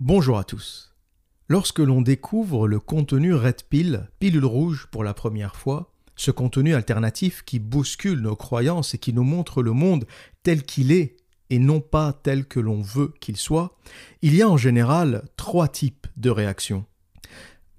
Bonjour à tous. Lorsque l'on découvre le contenu Red Pill, pilule rouge pour la première fois, ce contenu alternatif qui bouscule nos croyances et qui nous montre le monde tel qu'il est et non pas tel que l'on veut qu'il soit, il y a en général trois types de réactions.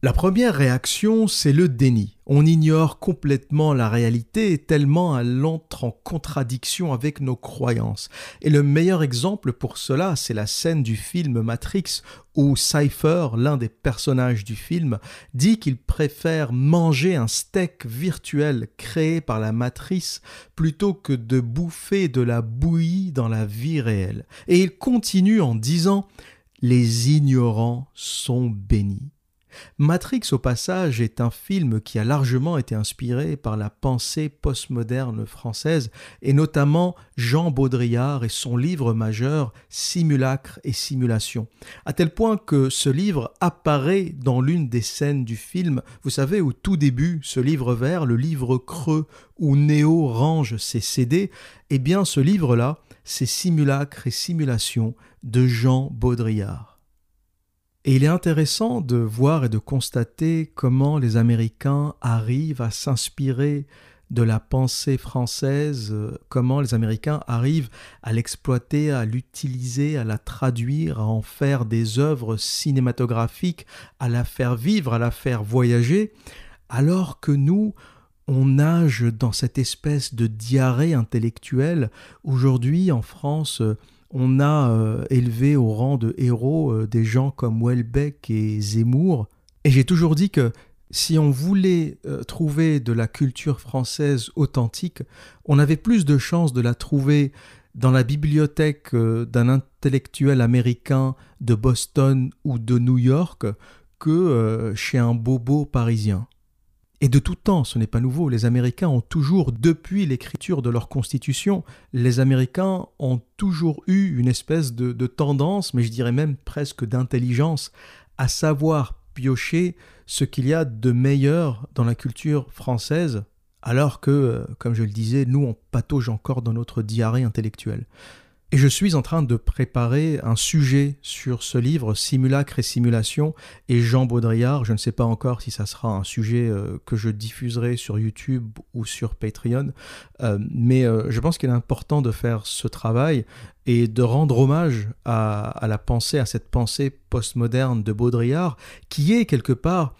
La première réaction, c'est le déni. On ignore complètement la réalité tellement elle entre en contradiction avec nos croyances. Et le meilleur exemple pour cela, c'est la scène du film Matrix où Cypher, l'un des personnages du film, dit qu'il préfère manger un steak virtuel créé par la matrice plutôt que de bouffer de la bouillie dans la vie réelle. Et il continue en disant Les ignorants sont bénis. Matrix, au passage, est un film qui a largement été inspiré par la pensée postmoderne française, et notamment Jean Baudrillard et son livre majeur Simulacre et Simulation, à tel point que ce livre apparaît dans l'une des scènes du film, vous savez, au tout début, ce livre vert, le livre creux où Néo range ses CD, eh bien ce livre-là, c'est Simulacre et Simulation de Jean Baudrillard. Et il est intéressant de voir et de constater comment les Américains arrivent à s'inspirer de la pensée française, comment les Américains arrivent à l'exploiter, à l'utiliser, à la traduire, à en faire des œuvres cinématographiques, à la faire vivre, à la faire voyager, alors que nous, on nage dans cette espèce de diarrhée intellectuelle. Aujourd'hui, en France, on a euh, élevé au rang de héros euh, des gens comme Welbeck et Zemmour. Et j'ai toujours dit que si on voulait euh, trouver de la culture française authentique, on avait plus de chances de la trouver dans la bibliothèque d'un intellectuel américain de Boston ou de New York que chez un bobo parisien. Et de tout temps, ce n'est pas nouveau, les Américains ont toujours, depuis l'écriture de leur constitution, les Américains ont toujours eu une espèce de, tendance, mais je dirais même presque d'intelligence, à savoir piocher ce qu'il y a de meilleur dans la culture française, alors que, euh, comme je le disais, nous, on patauge encore dans notre diarrhée intellectuelle. Et je suis en train de préparer un sujet sur ce livre, Simulacre et Simulation, et Jean Baudrillard. Je ne sais pas encore si ça sera un sujet euh, que je diffuserai sur YouTube ou sur Patreon, euh, mais euh, je pense qu'il est important de faire ce travail et de rendre hommage à, à la pensée, à cette pensée postmoderne de Baudrillard, qui est quelque part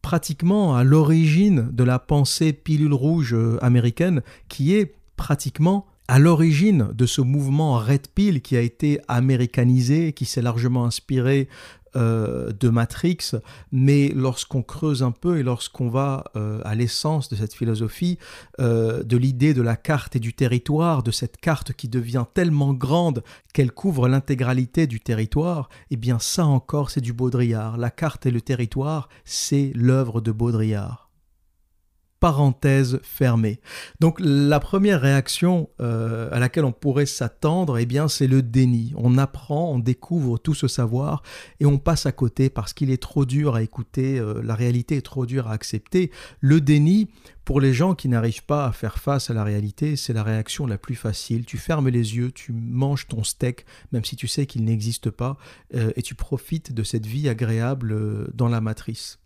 pratiquement à l'origine de la pensée pilule rouge américaine, qui est pratiquement à l'origine de ce mouvement Red Pill qui a été américanisé, qui s'est largement inspiré euh, de Matrix, mais lorsqu'on creuse un peu et lorsqu'on va euh, à l'essence de cette philosophie, euh, de l'idée de la carte et du territoire, de cette carte qui devient tellement grande qu'elle couvre l'intégralité du territoire, eh bien ça encore c'est du Baudrillard. La carte et le territoire, c'est l'œuvre de Baudrillard parenthèse fermée. Donc la première réaction euh, à laquelle on pourrait s'attendre, eh bien c'est le déni. On apprend, on découvre tout ce savoir et on passe à côté parce qu'il est trop dur à écouter, euh, la réalité est trop dure à accepter. Le déni, pour les gens qui n'arrivent pas à faire face à la réalité, c'est la réaction la plus facile. Tu fermes les yeux, tu manges ton steak, même si tu sais qu'il n'existe pas, euh, et tu profites de cette vie agréable dans la matrice.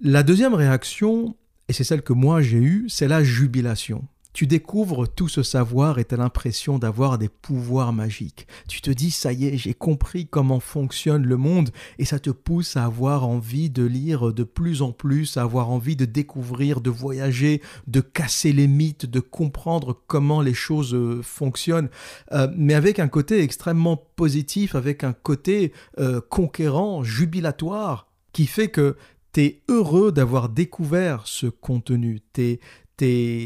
La deuxième réaction, et c'est celle que moi j'ai eue, c'est la jubilation. Tu découvres tout ce savoir et tu as l'impression d'avoir des pouvoirs magiques. Tu te dis, ça y est, j'ai compris comment fonctionne le monde et ça te pousse à avoir envie de lire de plus en plus, à avoir envie de découvrir, de voyager, de casser les mythes, de comprendre comment les choses euh, fonctionnent, euh, mais avec un côté extrêmement positif, avec un côté euh, conquérant, jubilatoire, qui fait que T'es heureux d'avoir découvert ce contenu, t'es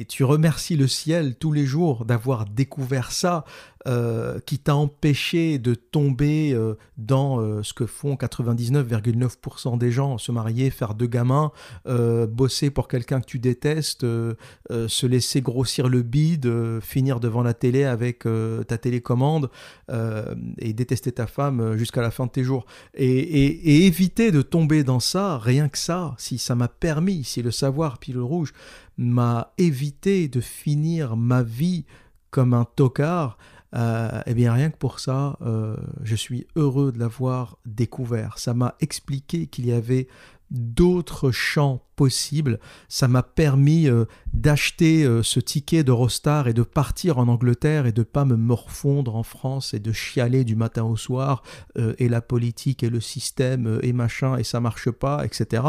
tu remercies le ciel tous les jours d'avoir découvert ça, euh, qui t'a empêché de tomber euh, dans euh, ce que font 99,9% des gens, se marier, faire deux gamins, bosser pour quelqu'un que tu détestes, se laisser grossir le bide, finir devant la télé avec ta télécommande et détester ta femme jusqu'à la fin de tes jours. Et, éviter de tomber dans ça, rien que ça, si ça m'a permis, si le savoir pile rouge m'a évité de finir ma vie comme un tocard, eh bien rien que pour ça, je suis heureux de l'avoir découvert. Ça m'a expliqué qu'il y avait d'autres champs possibles. Ça m'a permis euh, d'acheter euh, ce ticket d'Eurostar et de partir en Angleterre et de pas me morfondre en France et de chialer du matin au soir euh, et la politique et le système et machin et ça marche pas, etc.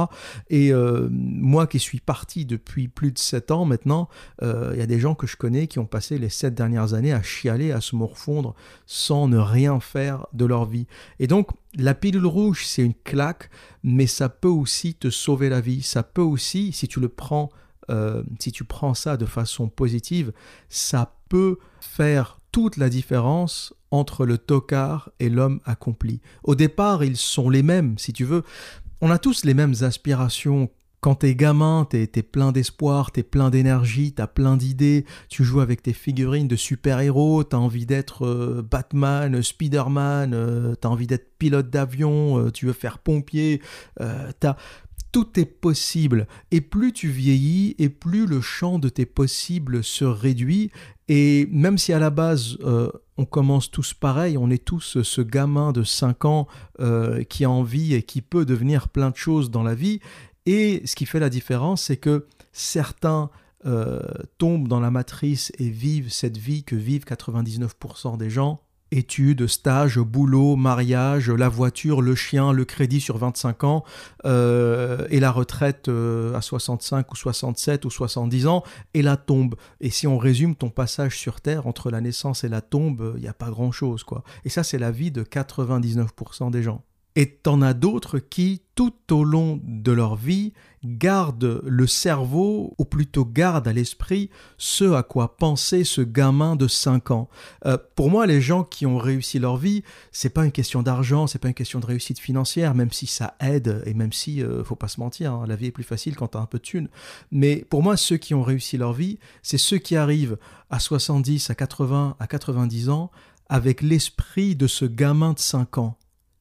Et moi qui suis parti depuis plus de 7 ans maintenant, il y a des gens que je connais qui ont passé les 7 dernières années à chialer, à se morfondre sans ne rien faire de leur vie. Et donc la pilule rouge, c'est une claque, mais ça peut aussi te sauver la vie. Ça peut aussi, si tu le prends, euh, si tu prends ça de façon positive, ça peut faire toute la différence entre le tocard et l'homme accompli. Au départ, ils sont les mêmes, si tu veux. On a tous les mêmes aspirations quand t'es gamin, t'es es plein d'espoir, t'es plein d'énergie, t'as plein d'idées, tu joues avec tes figurines de super-héros, t'as envie d'être euh, Batman, Spider-Man, euh, t'as envie d'être pilote d'avion, euh, tu veux faire pompier, t'as tout est possible. Et plus tu vieillis, et plus le champ de tes possibles se réduit. Et même si à la base, on commence tous pareil, on est tous ce gamin de 5 ans qui a envie et qui peut devenir plein de choses dans la vie, et ce qui fait la différence, c'est que certains euh, tombent dans la matrice et vivent cette vie que vivent 99% des gens. Études, stages, boulot, mariage, la voiture, le chien, le crédit sur 25 ans euh, et la retraite euh, à 65 ou 67 ou 70 ans et la tombe. Et si on résume ton passage sur Terre entre la naissance et la tombe, il n'y a pas grand-chose. quoi. Et ça, c'est la vie de 99% des gens. Et t'en as d'autres qui, tout au long de leur vie, gardent le cerveau, ou plutôt gardent à l'esprit ce à quoi pensait ce gamin de 5 ans. Euh, pour moi, les gens qui ont réussi leur vie, c'est pas une question d'argent, c'est pas une question de réussite financière, même si ça aide, et même si, euh, faut pas se mentir, hein, la vie est plus facile quand t'as un peu de thunes. Mais pour moi, ceux qui ont réussi leur vie, c'est ceux qui arrivent à 70, à 80, à 90 ans, avec l'esprit de ce gamin de 5 ans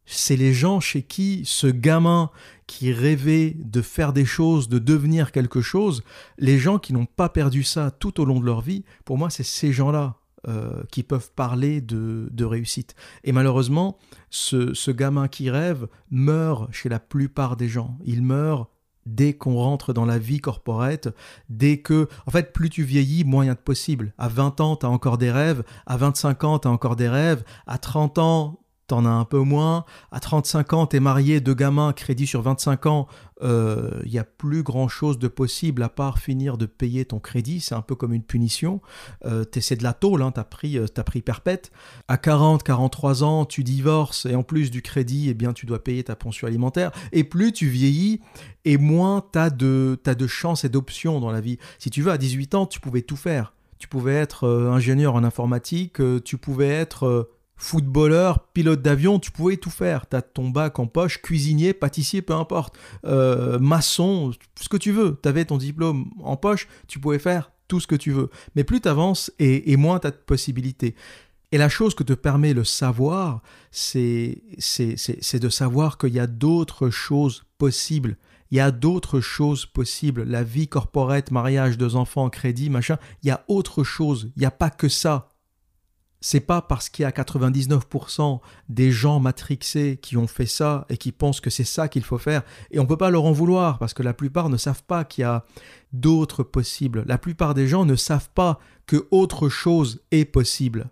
c'est les gens chez qui ce gamin qui rêvait de faire des choses, de devenir quelque chose, les gens qui n'ont pas perdu ça tout au long de leur vie, pour moi, c'est ces gens-là euh, qui peuvent parler de, réussite. Et malheureusement, ce, ce, gamin qui rêve meurt chez la plupart des gens. Il meurt dès qu'on rentre dans la vie corporate, dès que... En fait, plus tu vieillis, moins il y a de possible. À 20 ans, tu as encore des rêves. À 25 ans, tu as encore des rêves. À 30 ans, t'en as un peu moins. À 35 ans, t'es marié, deux gamins, crédit sur 25 ans, il euh, n'y a plus grand-chose de possible à part finir de payer ton crédit. C'est un peu comme une punition. Euh, c'est de la tôle, hein, t'as pris, euh, pris perpète. À 40, 43 ans, tu divorces et en plus du crédit, eh bien, tu dois payer ta pension alimentaire. Et plus tu vieillis, et moins t'as de, as de chances et d'options dans la vie. Si tu veux, à 18 ans, tu pouvais tout faire. Tu pouvais être ingénieur en informatique, tu pouvais être footballeur, pilote d'avion, tu pouvais tout faire. Tu as ton bac en poche, cuisinier, pâtissier, peu importe, euh, maçon, ce que tu veux. Tu avais ton diplôme en poche, tu pouvais faire tout ce que tu veux. Mais plus tu avances et, moins tu as de possibilités. Et la chose que te permet le savoir, c'est de savoir qu'il y a d'autres choses possibles. Il y a d'autres choses possibles. La vie corporate, mariage, deux enfants, crédit, machin, il y a autre chose. Il n'y a pas que ça c'est pas parce qu'il y a 99% des gens matrixés qui ont fait ça et qui pensent que c'est ça qu'il faut faire. Et on peut pas leur en vouloir parce que la plupart ne savent pas qu'il y a d'autres possibles. La plupart des gens ne savent pas que autre chose est possible.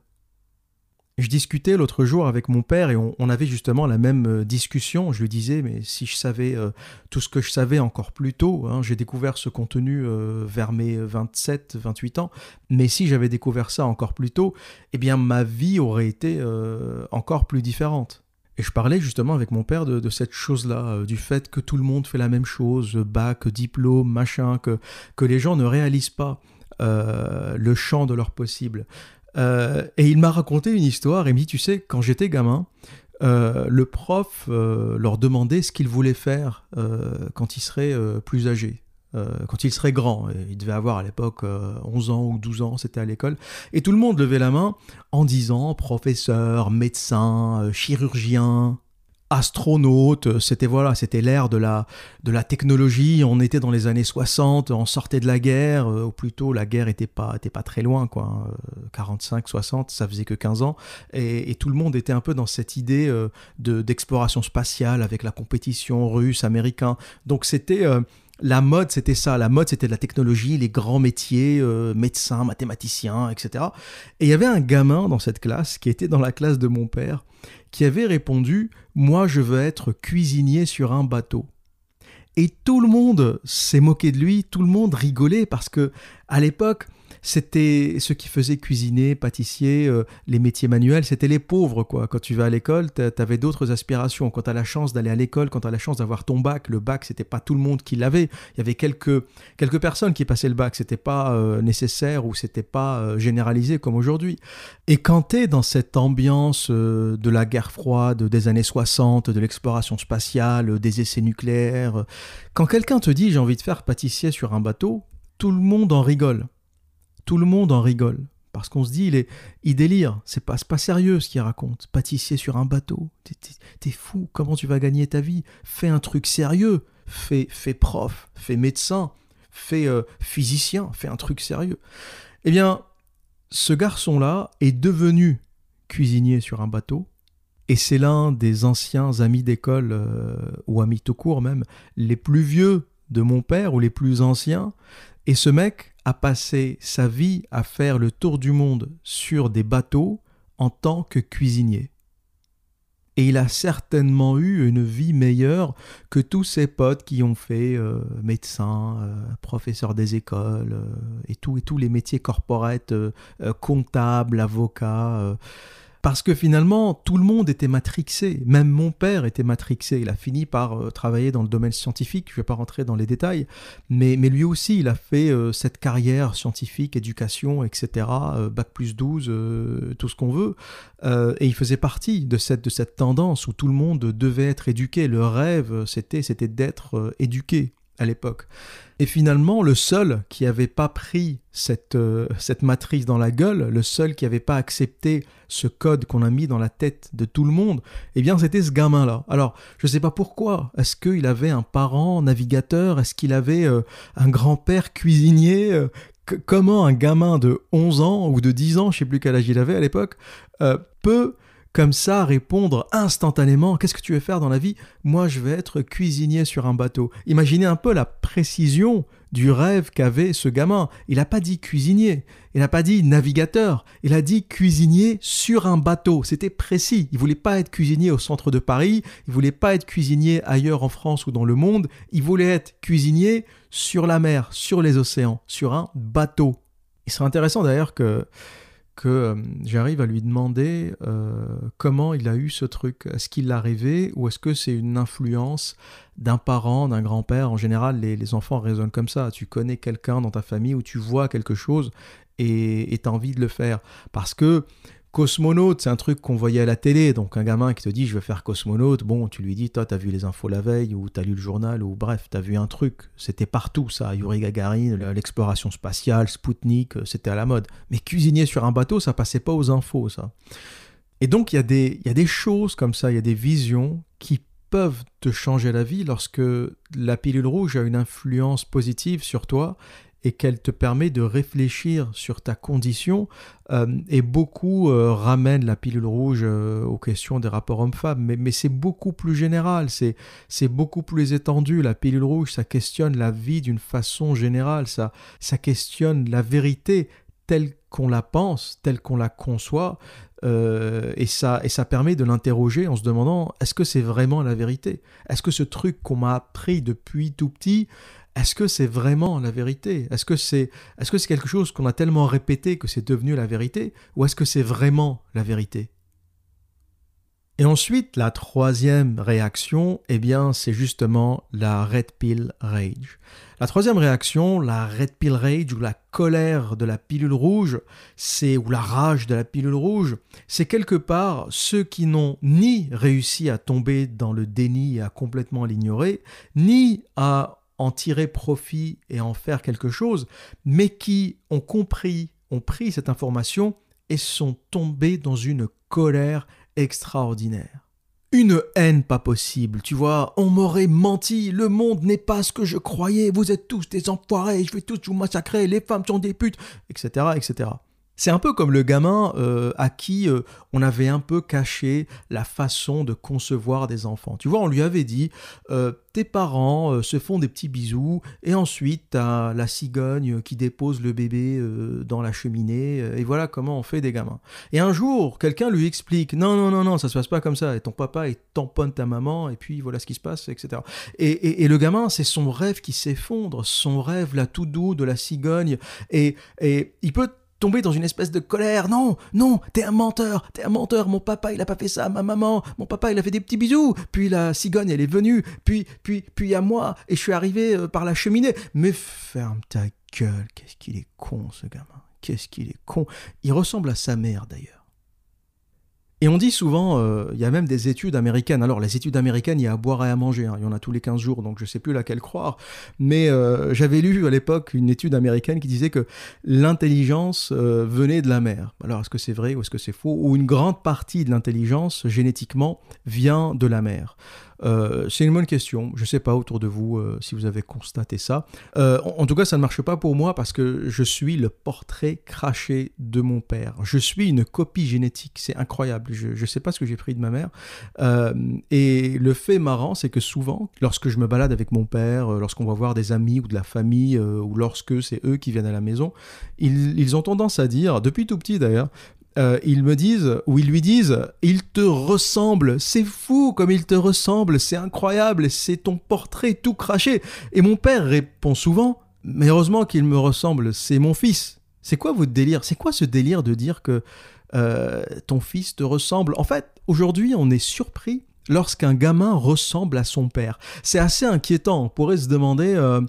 Je discutais l'autre jour avec mon père et on, avait justement la même euh, discussion. Je lui disais, mais si je savais euh, tout ce que je savais encore plus tôt, hein, j'ai découvert ce contenu euh, vers mes 27, 28 ans, mais si j'avais découvert ça encore plus tôt, eh bien ma vie aurait été encore plus différente. Et je parlais justement avec mon père de, cette chose-là, du fait que tout le monde fait la même chose, bac, diplôme, machin, que, que les gens ne réalisent pas le champ de leur possible. Euh, et il m'a raconté une histoire. Il me dit, tu sais, quand j'étais gamin, euh, le prof euh, leur demandait ce qu'ils voulaient faire quand ils seraient plus âgés. quand ils seraient grands, il devait avoir à l'époque 11 ans ou 12 ans, c'était à l'école, et tout le monde levait la main en disant professeur, médecin, chirurgien. Astronaute, c'était voilà, c'était l'ère de la, de la technologie, on était dans les années 60, on sortait de la guerre, euh, ou plutôt la guerre était pas, était pas très loin, quoi, 45, 60, ça faisait que 15 ans, et, tout le monde était un peu dans cette idée euh, de, d'exploration spatiale avec la compétition russe, américain, donc c'était... Euh, la mode, c'était ça. La mode, c'était la technologie, les grands métiers, médecins, mathématiciens, etc. Et il y avait un gamin dans cette classe qui était dans la classe de mon père qui avait répondu Moi, je veux être cuisinier sur un bateau. Et tout le monde s'est moqué de lui, tout le monde rigolait parce que à l'époque, c'était ceux qui faisaient cuisiner, pâtissier, euh, les métiers manuels, c'était les pauvres, quoi. Quand tu vas à l'école, tu avais d'autres aspirations. Quand tu as la chance d'aller à l'école, quand tu as la chance d'avoir ton bac, le bac, c'était pas tout le monde qui l'avait. Il y avait quelques, quelques personnes qui passaient le bac, c'était pas euh, nécessaire ou c'était pas euh, généralisé comme aujourd'hui. Et quand tu es dans cette ambiance de la guerre froide, des années 60, de l'exploration spatiale, des essais nucléaires, quand quelqu'un te dit j'ai envie de faire pâtissier sur un bateau, tout le monde en rigole. Tout le monde en rigole. Parce qu'on se dit, il, est, il délire, c'est pas, pas sérieux ce qu'il raconte. Pâtissier sur un bateau, t'es fou, comment tu vas gagner ta vie? Fais un truc sérieux, fais, fais prof, fais médecin, fais euh, physicien, fais un truc sérieux. Eh bien, ce garçon-là est devenu cuisinier sur un bateau, et c'est l'un des anciens amis d'école, euh, ou amis tout court même, les plus vieux de mon père, ou les plus anciens. Et ce mec, a passé sa vie à faire le tour du monde sur des bateaux en tant que cuisinier. Et il a certainement eu une vie meilleure que tous ses potes qui ont fait euh, médecin, euh, professeur des écoles euh, et, et tous les métiers corporate, comptable, avocat. Parce que finalement, tout le monde était matrixé. Même mon père était matrixé. Il a fini par euh, travailler dans le domaine scientifique. Je ne vais pas rentrer dans les détails. Mais, mais lui aussi, il a fait euh, cette carrière scientifique, éducation, etc. Euh, bac plus 12, tout ce qu'on veut. et il faisait partie de cette, de cette tendance où tout le monde devait être éduqué. Le rêve, c'était, c'était d'être éduqué à l'époque. Et finalement, le seul qui n'avait pas pris cette, euh, cette matrice dans la gueule, le seul qui n'avait pas accepté ce code qu'on a mis dans la tête de tout le monde, eh bien c'était ce gamin-là. Alors, je ne sais pas pourquoi. Est-ce qu'il avait un parent navigateur? Est-ce qu'il avait euh, un grand-père cuisinier? Euh, Comment un gamin de 11 ans ou de 10 ans, je ne sais plus quel âge il avait à l'époque, peut comme ça répondre instantanément qu'est-ce que tu veux faire dans la vie? Moi, je vais être cuisinier sur un bateau. Imaginez un peu la précision du rêve qu'avait ce gamin. Il n'a pas dit cuisinier, il n'a pas dit navigateur, il a dit cuisinier sur un bateau. C'était précis. Il voulait pas être cuisinier au centre de Paris, il voulait pas être cuisinier ailleurs en France ou dans le monde, il voulait être cuisinier sur la mer, sur les océans, sur un bateau. Il serait intéressant d'ailleurs que euh, j'arrive à lui demander euh, comment il a eu ce truc. Est-ce qu'il l'a rêvé ou est-ce que c'est une influence d'un parent, d'un grand-père? En général, les, enfants raisonnent comme ça. Tu connais quelqu'un dans ta famille où tu vois quelque chose et tu envie de le faire. Parce que Cosmonaute, c'est un truc qu'on voyait à la télé, donc un gamin qui te dit je veux faire cosmonaute, bon, tu lui dis toi t'as vu les infos la veille ou t'as lu le journal ou bref, t'as vu un truc, c'était partout ça, Yuri Gagarin, l'exploration spatiale, Spoutnik, euh, c'était à la mode. Mais cuisinier sur un bateau, ça passait pas aux infos ça. Et donc il y, des, y a des choses comme ça, il y a des visions qui peuvent te changer la vie lorsque la pilule rouge a une influence positive sur toi et qu'elle te permet de réfléchir sur ta condition euh, et beaucoup euh, ramènent la pilule rouge euh, aux questions des rapports hommes-femmes. Mais, c'est beaucoup plus général c'est beaucoup plus étendu. La pilule rouge ça questionne la vie d'une façon générale ça questionne la vérité telle qu'on la pense telle qu'on la conçoit et, ça, et ça permet de l'interroger en se demandant est-ce que c'est vraiment la vérité? Est-ce que ce truc qu'on m'a appris depuis tout petit, est-ce que c'est vraiment la vérité? Est-ce que c'est quelque chose qu'on a tellement répété que c'est devenu la vérité? Ou est-ce que c'est vraiment la vérité? Et ensuite, la troisième réaction, eh bien, c'est justement la red pill rage. La troisième réaction, la red pill rage ou la colère de la pilule rouge, c'est ou la rage de la pilule rouge, c'est quelque part ceux qui n'ont ni réussi à tomber dans le déni et à complètement l'ignorer, ni à en tirer profit et en faire quelque chose, mais qui ont compris, ont pris cette information et sont tombés dans une colère extraordinaire. une haine pas possible, tu vois, on m'aurait menti, le monde n'est pas ce que je croyais, vous êtes tous des enfoirés, je vais tous vous massacrer, les femmes sont des putes, etc., etc. C'est un peu comme le gamin euh, à qui euh, on avait un peu caché la façon de concevoir des enfants. Tu vois, on lui avait dit, euh, tes parents se font des petits bisous, et ensuite t'as la cigogne qui dépose le bébé dans la cheminée, et voilà comment on fait des gamins. Et un jour, quelqu'un lui explique, non, non, non, non, ça se passe pas comme ça, et ton papa, il tamponne ta maman, et puis voilà ce qui se passe, etc. Et, et le gamin, c'est son rêve qui s'effondre, son rêve là tout doux de la cigogne, et, et il peut tomber dans une espèce de colère. Non, non, t'es un menteur, t'es un menteur. Mon papa, il a pas fait ça. Ma maman, mon papa, il a fait des petits bisous. Puis la cigogne, elle est venue. Puis, puis, puis à moi, et je suis arrivé euh, par la cheminée. Mais ferme ta gueule. Qu'est-ce qu'il est con, ce gamin. Qu'est-ce qu'il est con. Il ressemble à sa mère, d'ailleurs. Et on dit souvent, euh, il y a même des études américaines. Alors, les études américaines, il y a à boire et à manger. Hein. Il y en a tous les 15 jours, donc je ne sais plus laquelle croire. Mais euh, j'avais lu à l'époque une étude américaine qui disait que l'intelligence euh, venait de la mer. Alors, est-ce que c'est vrai ou est-ce que c'est faux? Ou une grande partie de l'intelligence, génétiquement, vient de la mer. Euh, c'est une bonne question. Je ne sais pas autour de vous euh, si vous avez constaté ça. Euh, en, tout cas, ça ne marche pas pour moi parce que je suis le portrait craché de mon père. Je suis une copie génétique. C'est incroyable. Je ne sais pas ce que j'ai pris de ma mère. et le fait marrant, c'est que souvent, lorsque je me balade avec mon père, lorsqu'on va voir des amis ou de la famille, ou lorsque c'est eux qui viennent à la maison, ils, ils ont tendance à dire, depuis tout petit d'ailleurs, euh, ils me disent, ou ils lui disent, il te ressemble, c'est fou comme il te ressemble, c'est incroyable, c'est ton portrait tout craché. Et mon père répond souvent, mais heureusement qu'il me ressemble, c'est mon fils. C'est quoi votre délire? C'est quoi ce délire de dire que euh, ton fils te ressemble? En fait, aujourd'hui, on est surpris lorsqu'un gamin ressemble à son père. C'est assez inquiétant. On pourrait se demander, euh,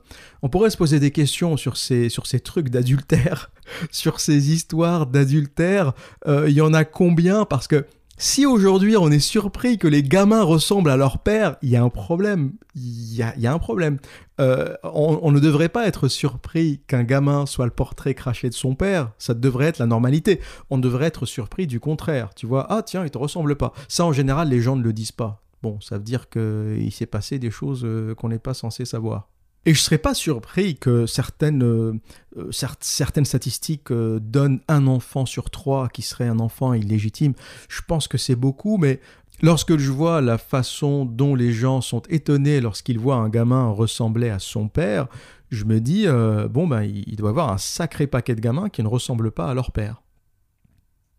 on pourrait se poser des questions sur ces, sur ces trucs d'adultère, sur ces histoires d'adultère. Euh, il y en a combien? Parce que si aujourd'hui on est surpris que les gamins ressemblent à leur père, il y a un problème. Il y a, un problème. Euh, on, ne devrait pas être surpris qu'un gamin soit le portrait craché de son père. Ça devrait être la normalité. On devrait être surpris du contraire. Tu vois, ah tiens, il te ressemble pas. Ça, en général, les gens ne le disent pas. Bon, ça veut dire qu'il s'est passé des choses euh, qu'on n'est pas censé savoir. Et je ne serais pas surpris que certaines, euh, euh, certaines statistiques euh, donnent un enfant sur trois qui serait un enfant illégitime. Je pense que c'est beaucoup, mais lorsque je vois la façon dont les gens sont étonnés lorsqu'ils voient un gamin ressembler à son père, je me dis, bon, ben, il doit y avoir un sacré paquet de gamins qui ne ressemblent pas à leur père.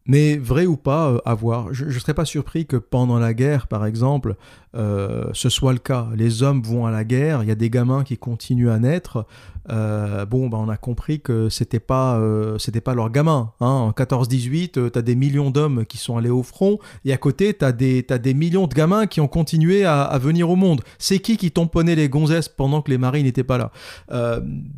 Mais vrai ou pas, à voir. Je ne serais pas surpris que pendant la guerre, par exemple, euh, ce soit le cas. Les hommes vont à la guerre, il y a des gamins qui continuent à naître. Euh, bon, bah, on a compris que c'était pas, euh, c'était pas leurs gamins. Hein. En 14-18, tu as des millions d'hommes qui sont allés au front, et à côté, tu as, des millions de gamins qui ont continué à, venir au monde. C'est qui qui tamponnait les gonzesses pendant que les maris n'étaient pas là?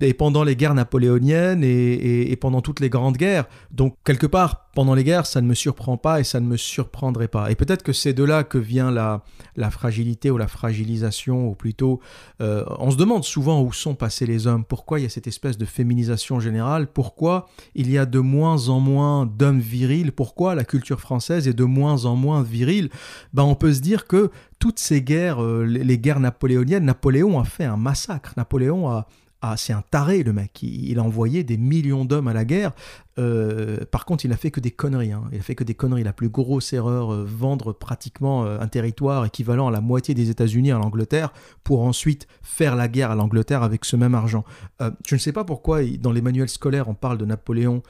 Et pendant les guerres napoléoniennes et, et pendant toutes les grandes guerres. Donc, quelque part, pendant les guerres, ça ne me surprend pas et ça ne me surprendrait pas. Et peut-être que c'est de là que vient la, la fragilité ou la fragilisation, ou plutôt, euh, on se demande souvent où sont passés les hommes, pourquoi il y a cette espèce de féminisation générale, pourquoi il y a de moins en moins d'hommes virils, pourquoi la culture française est de moins en moins virile? Ben, on peut se dire que toutes ces guerres, euh, les guerres napoléoniennes, Napoléon a fait un massacre. Napoléon a, ah, c'est un taré le mec. Il, a envoyé des millions d'hommes à la guerre. Euh, par contre, il n'a fait que des conneries. Hein. Il a fait que des conneries. La plus grosse erreur, euh, vendre pratiquement euh, un territoire équivalent à la moitié des États-Unis à l'Angleterre pour ensuite faire la guerre à l'Angleterre avec ce même argent. je ne sais pas pourquoi dans les manuels scolaires on parle de Napoléon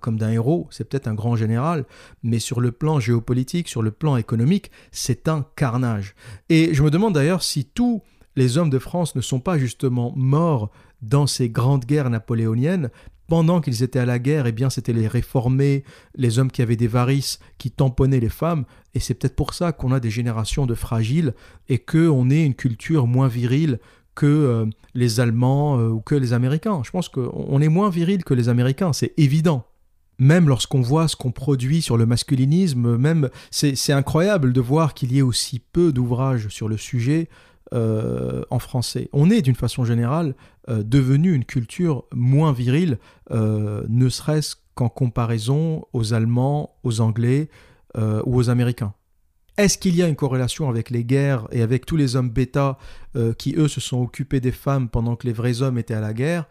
comme d'un héros. C'est peut-être un grand général, mais sur le plan géopolitique, sur le plan économique, c'est un carnage. Et je me demande d'ailleurs si tous les hommes de France ne sont pas justement morts dans ces grandes guerres napoléoniennes, pendant qu'ils étaient à la guerre, eh bien, c'était les réformés, les hommes qui avaient des varices, qui tamponnaient les femmes, et c'est peut-être pour ça qu'on a des générations de fragiles et qu'on ait une culture moins virile que euh, les Allemands euh, ou que les Américains. Je pense qu'on est moins viril que les Américains, c'est évident. Même lorsqu'on voit ce qu'on produit sur le masculinisme, même c'est incroyable de voir qu'il y ait aussi peu d'ouvrages sur le sujet. Euh, en français. On est d'une façon générale euh, devenu une culture moins virile, euh, ne serait-ce qu'en comparaison aux Allemands, aux Anglais ou aux Américains. Est-ce qu'il y a une corrélation avec les guerres et avec tous les hommes bêta qui, eux, se sont occupés des femmes pendant que les vrais hommes étaient à la guerre?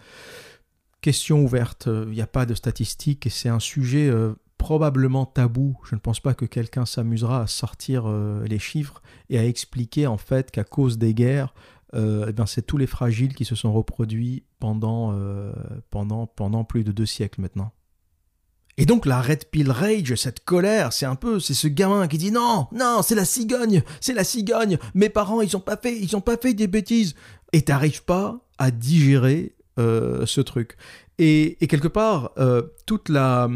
Question ouverte, il n'y a pas de statistiques et c'est un sujet probablement tabou. Je ne pense pas que quelqu'un s'amusera à sortir les chiffres et à expliquer en fait qu'à cause des guerres, eh bien, c'est tous les fragiles qui se sont reproduits pendant, pendant, pendant plus de deux siècles maintenant. Et donc la Red Pill Rage, cette colère, c'est un peu, c'est ce gamin qui dit non, non, c'est la cigogne, c'est la cigogne, mes parents ils ont pas fait, ils ont pas fait des bêtises. Et t'arrives pas à digérer euh, ce truc. Et, quelque part, euh, toute la,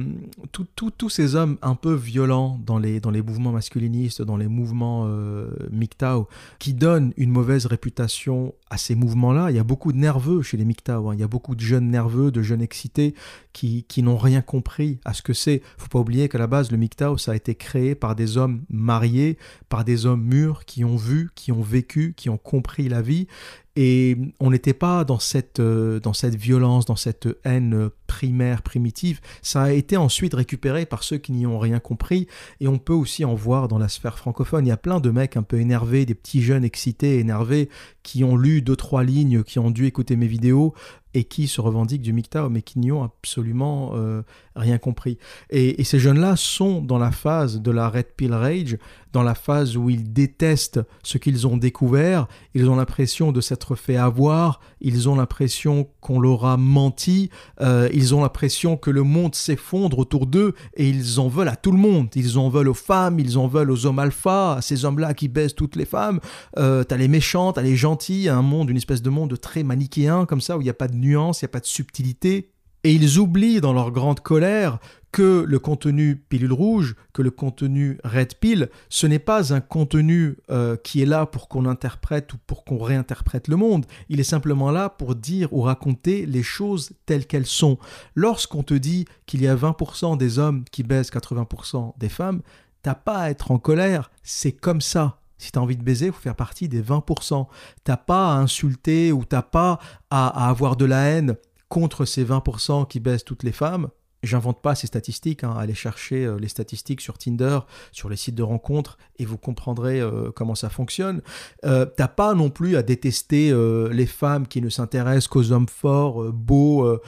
tous ces hommes un peu violents dans les, dans les mouvements masculinistes, dans les mouvements euh, MGTOW, qui donnent une mauvaise réputation à ces mouvements-là, il y a beaucoup de nerveux chez les MGTOW, hein. il y a beaucoup de jeunes nerveux, de jeunes excités qui, qui n'ont rien compris à ce que c'est. faut pas oublier qu'à la base, le MGTOW, ça a été créé par des hommes mariés, par des hommes mûrs qui ont vu, qui ont vécu, qui ont compris la vie et on n'était pas dans cette, euh, dans cette violence, dans cette haine primaire, primitive. Ça a été ensuite récupéré par ceux qui n'y ont rien compris. Et on peut aussi en voir dans la sphère francophone. Il y a plein de mecs un peu énervés, des petits jeunes excités, énervés, qui ont lu deux, trois lignes, qui ont dû écouter mes vidéos et qui se revendiquent du MGTOW, mais qui n'y ont absolument euh, rien compris. Et, ces jeunes-là sont dans la phase de la Red Pill Rage, dans la phase où ils détestent ce qu'ils ont découvert, ils ont l'impression de s'être fait avoir, ils ont l'impression qu'on leur a menti, euh, ils ont l'impression que le monde s'effondre autour d'eux et ils en veulent à tout le monde. Ils en veulent aux femmes, ils en veulent aux hommes alpha, à ces hommes-là qui baissent toutes les femmes. Euh, t'as les méchants, t'as les gentils, un monde, une espèce de monde très manichéen comme ça où il n'y a pas de nuance, il n'y a pas de subtilité. Et ils oublient dans leur grande colère que le contenu pilule rouge, que le contenu red pill, ce n'est pas un contenu euh, qui est là pour qu'on interprète ou pour qu'on réinterprète le monde. Il est simplement là pour dire ou raconter les choses telles qu'elles sont. Lorsqu'on te dit qu'il y a 20% des hommes qui baissent 80% des femmes, t'as pas à être en colère, c'est comme ça. Si tu as envie de baiser, il faut faire partie des 20%. T'as pas à insulter ou t'as pas à, avoir de la haine contre ces 20% qui baissent toutes les femmes. J'invente pas ces statistiques, hein. allez chercher euh, les statistiques sur Tinder, sur les sites de rencontres, et vous comprendrez euh, comment ça fonctionne. Euh, T'as pas non plus à détester les femmes qui ne s'intéressent qu'aux hommes forts, beaux,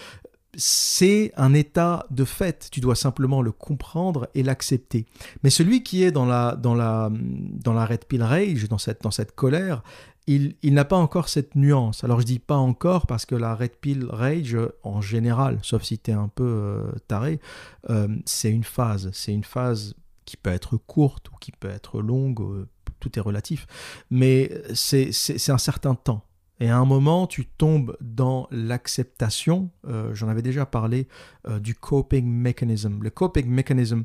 c'est un état de fait. Tu dois simplement le comprendre et l'accepter. Mais celui qui est dans la, dans la, dans la red pill rage, dans cette, dans cette colère, il, n'a pas encore cette nuance. Alors je dis pas encore parce que la red pill rage, en général, sauf si tu es un peu euh, taré, euh, c'est une phase. C'est une phase qui peut être courte ou qui peut être longue, euh, tout est relatif. Mais c'est un certain temps. Et à un moment, tu tombes dans l'acceptation. Euh, j'en avais déjà parlé euh, du coping mechanism. Le coping mechanism,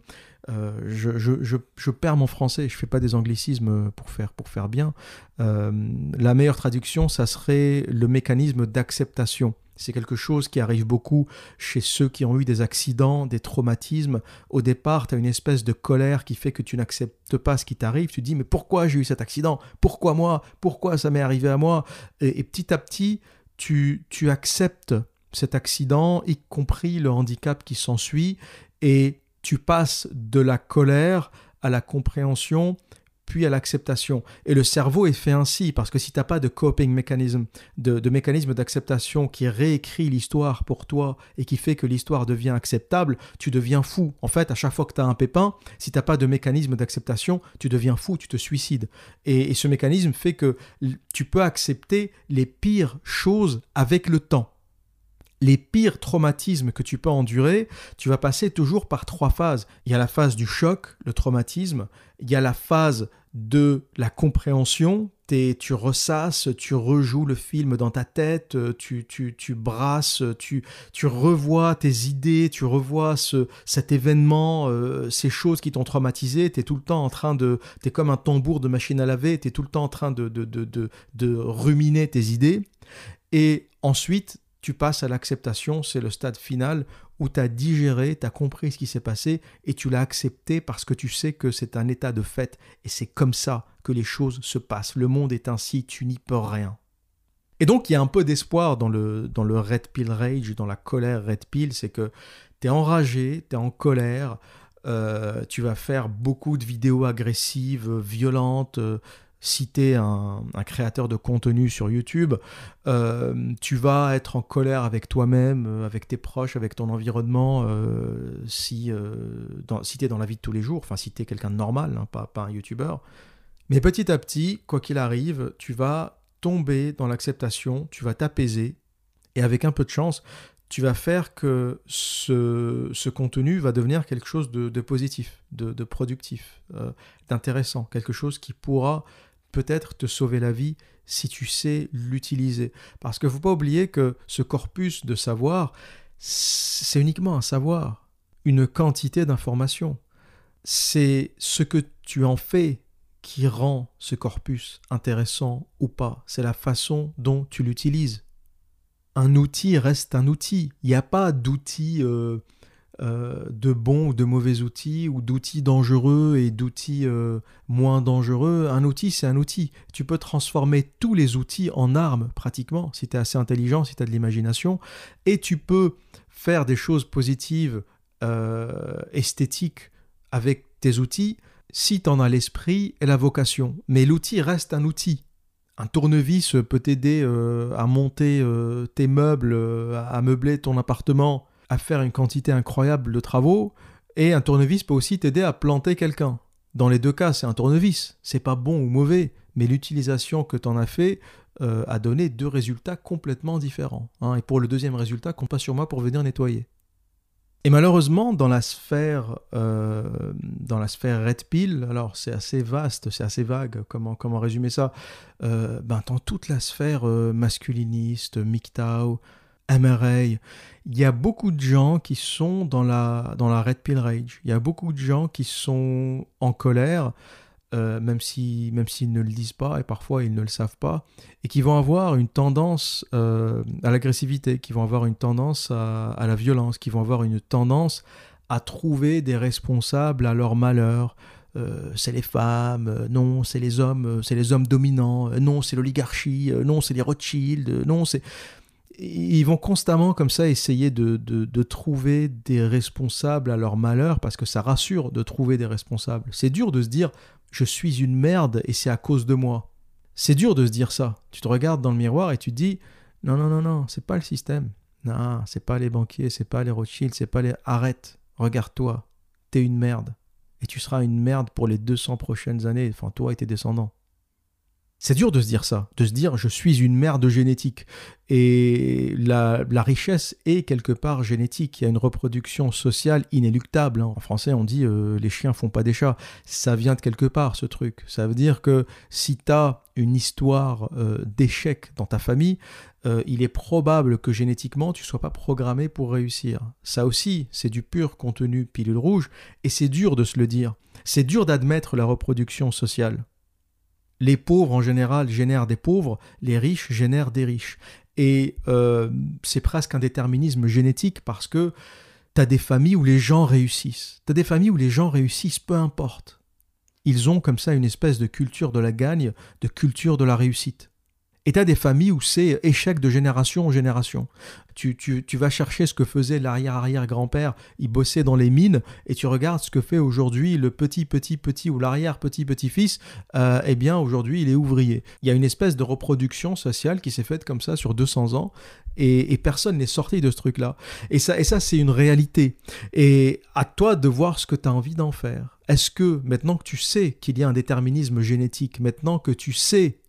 euh, je, je, je, perds mon français, je ne fais pas des anglicismes pour faire, pour faire bien. la meilleure traduction, ça serait le mécanisme d'acceptation. C'est quelque chose qui arrive beaucoup chez ceux qui ont eu des accidents, des traumatismes. Au départ, tu as une espèce de colère qui fait que tu n'acceptes pas ce qui t'arrive. Tu te dis, mais pourquoi j'ai eu cet accident? Pourquoi moi? Pourquoi ça m'est arrivé à moi? Et, petit à petit, tu, tu acceptes cet accident, y compris le handicap qui s'ensuit, et tu passes de la colère à la compréhension puis à l'acceptation. Et le cerveau est fait ainsi, parce que si tu n'as pas de coping mechanism, de, mécanisme d'acceptation qui réécrit l'histoire pour toi et qui fait que l'histoire devient acceptable, tu deviens fou. En fait, à chaque fois que tu as un pépin, si tu n'as pas de mécanisme d'acceptation, tu deviens fou, tu te suicides. Et, et ce mécanisme fait que tu peux accepter les pires choses avec le temps les pires traumatismes que tu peux endurer, tu vas passer toujours par trois phases. Il y a la phase du choc, le traumatisme, il y a la phase de la compréhension, tu ressasses, tu rejoues le film dans ta tête, tu, tu, tu brasses, tu, tu revois tes idées, tu revois ce, cet événement, euh, ces choses qui t'ont traumatisé, tu es tout le temps en train de... Tu es comme un tambour de machine à laver, tu es tout le temps en train de, de, de, de ruminer tes idées. Et ensuite, tu passes à l'acceptation, c'est le stade final où tu as digéré, tu as compris ce qui s'est passé et tu l'as accepté parce que tu sais que c'est un état de fait et c'est comme ça que les choses se passent. Le monde est ainsi, tu n'y peux rien. Et donc il y a un peu d'espoir dans le, dans le red pill rage, dans la colère red pill, c'est que tu es enragé, tu es en colère, euh, tu vas faire beaucoup de vidéos agressives, violentes, euh, citer un, créateur de contenu sur YouTube, euh, tu vas être en colère avec toi-même, avec tes proches, avec ton environnement, si, dans, si tu es dans la vie de tous les jours, enfin si tu es quelqu'un de normal, hein, pas, un YouTuber. Mais petit à petit, quoi qu'il arrive, tu vas tomber dans l'acceptation, tu vas t'apaiser, et avec un peu de chance, tu vas faire que ce, contenu va devenir quelque chose de, positif, de, productif, euh, d'intéressant, quelque chose qui pourra peut-être te sauver la vie si tu sais l'utiliser. Parce qu'il ne faut pas oublier que ce corpus de savoir, c'est uniquement un savoir, une quantité d'informations. C'est ce que tu en fais qui rend ce corpus intéressant ou pas. C'est la façon dont tu l'utilises un outil reste un outil. Il n'y a pas d'outils euh, euh, de bons ou de mauvais outils, ou d'outils dangereux et d'outils euh, moins dangereux. Un outil, c'est un outil. Tu peux transformer tous les outils en armes, pratiquement, si tu es assez intelligent, si tu as de l'imagination, et tu peux faire des choses positives, esthétiques, avec tes outils, si tu en as l'esprit et la vocation. Mais l'outil reste un outil. Un tournevis peut t'aider euh, à monter euh, tes meubles, euh, à meubler ton appartement, à faire une quantité incroyable de travaux. Et un tournevis peut aussi t'aider à planter quelqu'un. Dans les deux cas, c'est un tournevis. C'est pas bon ou mauvais, mais l'utilisation que tu en as fait a donné deux résultats complètement différents. Hein. Et pour le deuxième résultat, compte pas sur moi pour venir nettoyer. Et malheureusement, dans la sphère, euh, dans la sphère Red Pill, alors c'est assez vaste, c'est assez vague, comment, comment résumer ça euh, ben, Dans toute la sphère euh, masculiniste, MGTOW, MRA, il y a beaucoup de gens qui sont dans la, dans la Red Pill Rage. Il y a beaucoup de gens qui sont en colère euh, même s'ils même s'ils ne le disent pas et parfois ils ne le savent pas, et qui vont avoir une tendance euh, à l'agressivité, qui vont avoir une tendance à, la violence, qui vont avoir une tendance à trouver des responsables à leur malheur. Euh, c'est les femmes, non, c'est les hommes, c'est les hommes dominants, non, c'est l'oligarchie, non, c'est les Rothschild, non, c'est ils vont constamment comme ça essayer de, de, trouver des responsables à leur malheur parce que ça rassure de trouver des responsables. C'est dur de se dire je suis une merde et c'est à cause de moi. C'est dur de se dire ça. Tu te regardes dans le miroir et tu te dis non, non, non, non, c'est pas le système. Non, c'est pas les banquiers, c'est pas les Rothschild, c'est pas les. Arrête, regarde-toi, t'es une merde. Et tu seras une merde pour les 200 prochaines années, enfin toi et tes descendants. C'est dur de se dire ça, de se dire je suis une merde génétique. Et la, richesse est quelque part génétique. Il y a une reproduction sociale inéluctable. Hein. En français, on dit euh, les chiens font pas des chats. Ça vient de quelque part, ce truc. Ça veut dire que si tu as une histoire euh, d'échec dans ta famille, euh, il est probable que génétiquement, tu sois pas programmé pour réussir. Ça aussi, c'est du pur contenu pilule rouge. Et c'est dur de se le dire. C'est dur d'admettre la reproduction sociale. Les pauvres en général génèrent des pauvres, les riches génèrent des riches. Et euh, c'est presque un déterminisme génétique parce que tu as des familles où les gens réussissent. Tu as des familles où les gens réussissent, peu importe. Ils ont comme ça une espèce de culture de la gagne, de culture de la réussite. Et tu as des familles où c'est échec de génération en génération. Tu, vas chercher ce que faisait l'arrière-arrière-grand-père, il bossait dans les mines, et tu regardes ce que fait aujourd'hui le petit-petit-petit ou l'arrière-petit-petit-fils, euh, eh bien aujourd'hui il est ouvrier. Il y a une espèce de reproduction sociale qui s'est faite comme ça sur 200 ans, et, personne n'est sorti de ce truc-là. Et ça, et ça c'est une réalité. Et à toi de voir ce que tu as envie d'en faire. Est-ce que maintenant que tu sais qu'il y a un déterminisme génétique, maintenant que tu sais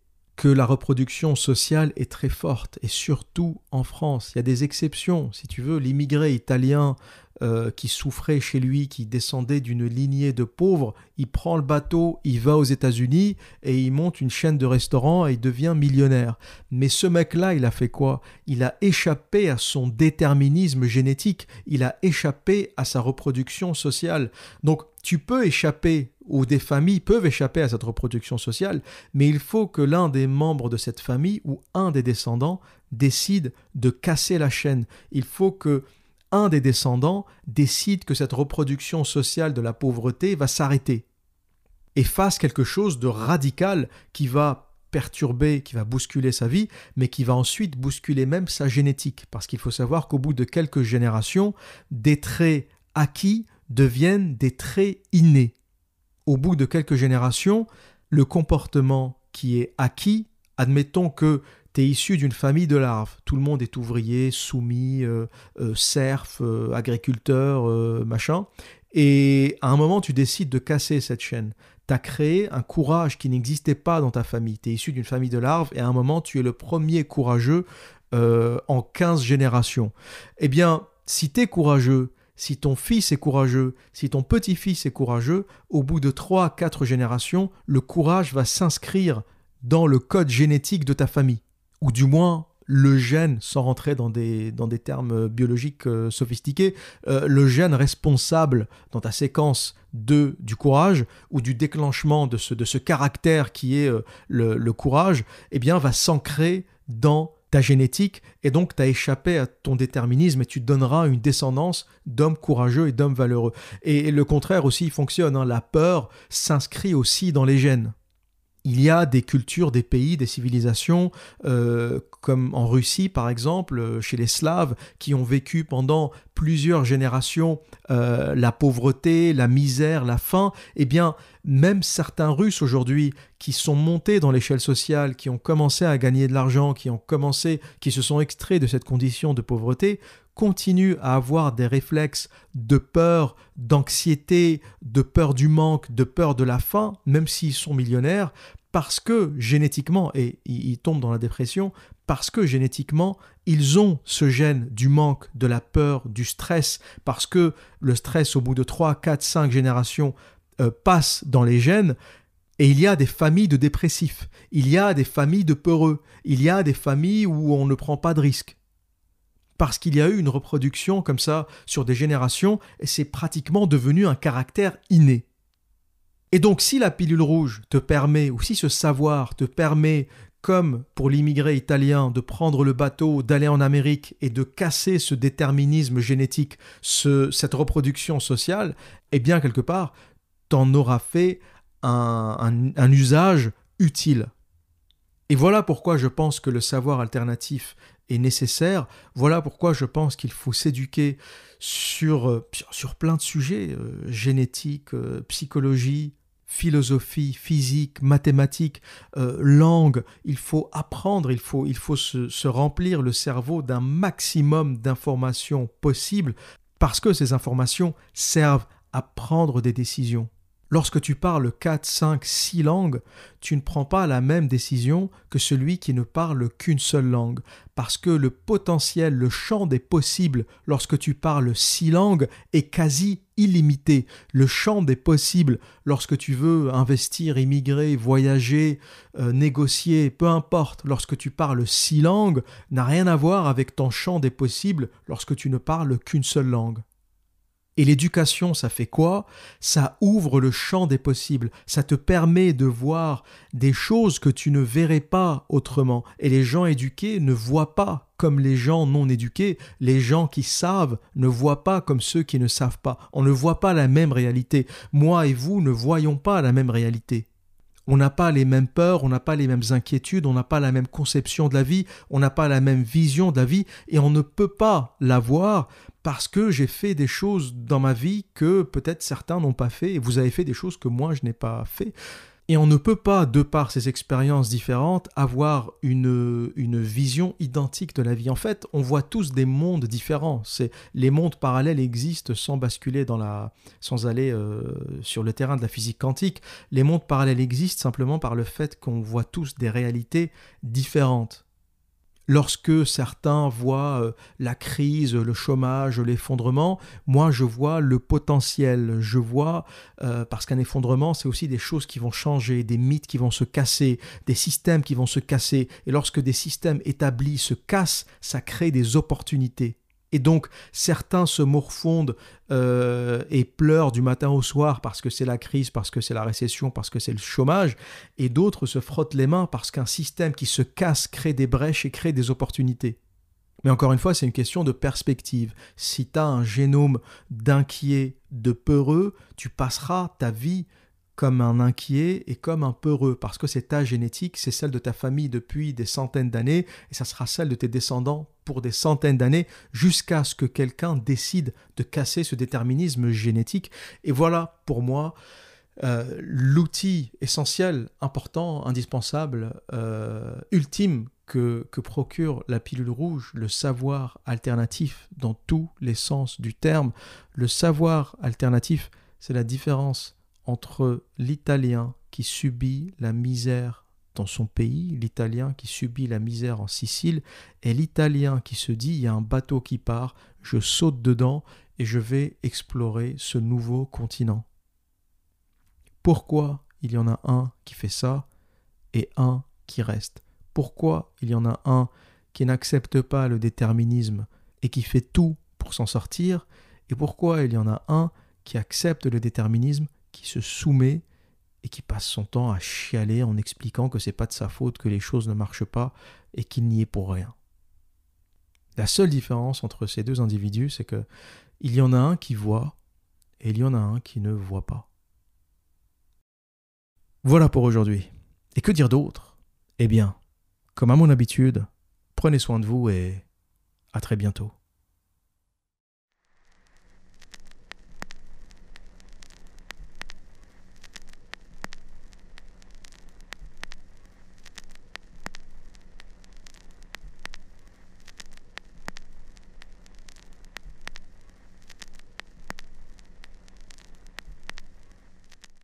que la reproduction sociale est très forte, et surtout en France. Il y a des exceptions, si tu veux, l'immigré italien euh, qui souffrait chez lui, qui descendait d'une lignée de pauvres, il prend le bateau, il va aux États-Unis et il monte une chaîne de restaurants et il devient millionnaire. Mais ce mec-là, il a fait quoi? Il a échappé à son déterminisme génétique, il a échappé à sa reproduction sociale. Donc tu peux échapper ou des familles peuvent échapper à cette reproduction sociale, mais il faut que l'un des membres de cette famille ou un des descendants décide de casser la chaîne. Il faut que un des descendants décide que cette reproduction sociale de la pauvreté va s'arrêter et fasse quelque chose de radical qui va perturber, qui va bousculer sa vie, mais qui va ensuite bousculer même sa génétique. Parce qu'il faut savoir qu'au bout de quelques générations, des traits acquis deviennent des traits innés. Au bout de quelques générations, le comportement qui est acquis, admettons que tu es issu d'une famille de larves, tout le monde est ouvrier, soumis, euh, euh, serf, euh, agriculteur, machin, et à un moment tu décides de casser cette chaîne. Tu as créé un courage qui n'existait pas dans ta famille. Tu es issu d'une famille de larves et à un moment tu es le premier courageux en 15 générations. Eh bien, si tu es courageux, si ton fils est courageux, si ton petit-fils est courageux, au bout de 3 4 générations, le courage va s'inscrire dans le code génétique de ta famille. Ou du moins, le gène, sans rentrer dans des, termes biologiques euh, sophistiqués, euh, le gène responsable dans ta séquence de, du courage ou du déclenchement de ce, caractère qui est euh, le, le, courage, eh bien, va s'ancrer dans ta génétique et donc tu as échappé à ton déterminisme et tu donneras une descendance d'hommes courageux et d'hommes valeureux. Et, le contraire aussi fonctionne, hein. la peur s'inscrit aussi dans les gènes. Il y a des cultures, des pays, des civilisations, euh, comme en Russie par exemple, euh, chez les Slaves, qui ont vécu pendant plusieurs générations euh, la pauvreté, la misère, la faim. Eh bien, même certains Russes aujourd'hui qui sont montés dans l'échelle sociale, qui ont commencé à gagner de l'argent, qui ont commencé, qui se sont extraits de cette condition de pauvreté, continuent à avoir des réflexes de peur, d'anxiété, de peur du manque, de peur de la faim, même s'ils sont millionnaires, parce que génétiquement, et ils tombent dans la dépression, parce que génétiquement, ils ont ce gène du manque, de la peur, du stress, parce que le stress, au bout de 3, 4, 5 générations, euh, passe dans les gènes, et il y a des familles de dépressifs, il y a des familles de peureux, il y a des familles où on ne prend pas de risques parce qu'il y a eu une reproduction comme ça sur des générations, et c'est pratiquement devenu un caractère inné. Et donc si la pilule rouge te permet, ou si ce savoir te permet, comme pour l'immigré italien, de prendre le bateau, d'aller en Amérique et de casser ce déterminisme génétique, cette reproduction sociale, eh bien quelque part, t'en auras fait un usage utile. Et voilà pourquoi je pense que le savoir alternatif nécessaire. Voilà pourquoi je pense qu'il faut s'éduquer sur, euh, plein de sujets, euh, génétique, euh, psychologie, philosophie, physique, mathématiques, langue. Il faut apprendre, il faut, se remplir le cerveau d'un maximum d'informations possibles parce que ces informations servent à prendre des décisions. Lorsque tu parles 4, 5, 6 langues, tu ne prends pas la même décision que celui qui ne parle qu'une seule langue, parce que le potentiel, le champ des possibles lorsque tu parles 6 langues est quasi illimité. Le champ des possibles lorsque tu veux investir, immigrer, voyager, euh, négocier, peu importe, lorsque tu parles 6 langues, n'a rien à voir avec ton champ des possibles lorsque tu ne parles qu'une seule langue. Et l'éducation, ça fait quoi? Ça ouvre le champ des possibles, ça te permet de voir des choses que tu ne verrais pas autrement. Et les gens éduqués ne voient pas comme les gens non éduqués, les gens qui savent ne voient pas comme ceux qui ne savent pas. On ne voit pas la même réalité. Moi et vous ne voyons pas la même réalité. On n'a pas les mêmes peurs, on n'a pas les mêmes inquiétudes, on n'a pas la même conception de la vie, on n'a pas la même vision de la vie, et on ne peut pas l'avoir parce que j'ai fait des choses dans ma vie que peut-être certains n'ont pas fait, et vous avez fait des choses que moi je n'ai pas fait. Et on ne peut pas, de par ces expériences différentes, avoir une, vision identique de la vie. En fait, on voit tous des mondes différents. Les mondes parallèles existent sans basculer dans la, sans aller euh, sur le terrain de la physique quantique. Les mondes parallèles existent simplement par le fait qu'on voit tous des réalités différentes. Lorsque certains voient euh, la crise, le chômage, l'effondrement, moi je vois le potentiel, je vois, euh, parce qu'un effondrement, c'est aussi des choses qui vont changer, des mythes qui vont se casser, des systèmes qui vont se casser. Et lorsque des systèmes établis se cassent, ça crée des opportunités. Et donc, certains se morfondent euh, et pleurent du matin au soir parce que c'est la crise, parce que c'est la récession, parce que c'est le chômage, et d'autres se frottent les mains parce qu'un système qui se casse crée des brèches et crée des opportunités. Mais encore une fois, c'est une question de perspective. Si tu as un génome d'inquiet, de peureux, tu passeras ta vie comme un inquiet et comme un peureux, parce que c'est ta génétique, c'est celle de ta famille depuis des centaines d'années, et ça sera celle de tes descendants pour des centaines d'années, jusqu'à ce que quelqu'un décide de casser ce déterminisme génétique. Et voilà, pour moi, euh, l'outil essentiel, important, indispensable, euh, ultime que, que, procure la pilule rouge, le savoir alternatif dans tous les sens du terme. Le savoir alternatif, c'est la différence entre l'italien qui subit la misère dans son pays, l'italien qui subit la misère en Sicile, et l'italien qui se dit il y a un bateau qui part, je saute dedans et je vais explorer ce nouveau continent. Pourquoi il y en a un qui fait ça et un qui reste? Pourquoi il y en a un qui n'accepte pas le déterminisme et qui fait tout pour s'en sortir? Et pourquoi il y en a un qui accepte le déterminisme, qui se soumet et qui passe son temps à chialer en expliquant que c'est pas de sa faute que les choses ne marchent pas et qu'il n'y est pour rien. La seule différence entre ces deux individus, c'est que il y en a un qui voit et il y en a un qui ne voit pas. Voilà pour aujourd'hui. Et que dire d'autre? Eh bien, comme à mon habitude, prenez soin de vous et à très bientôt.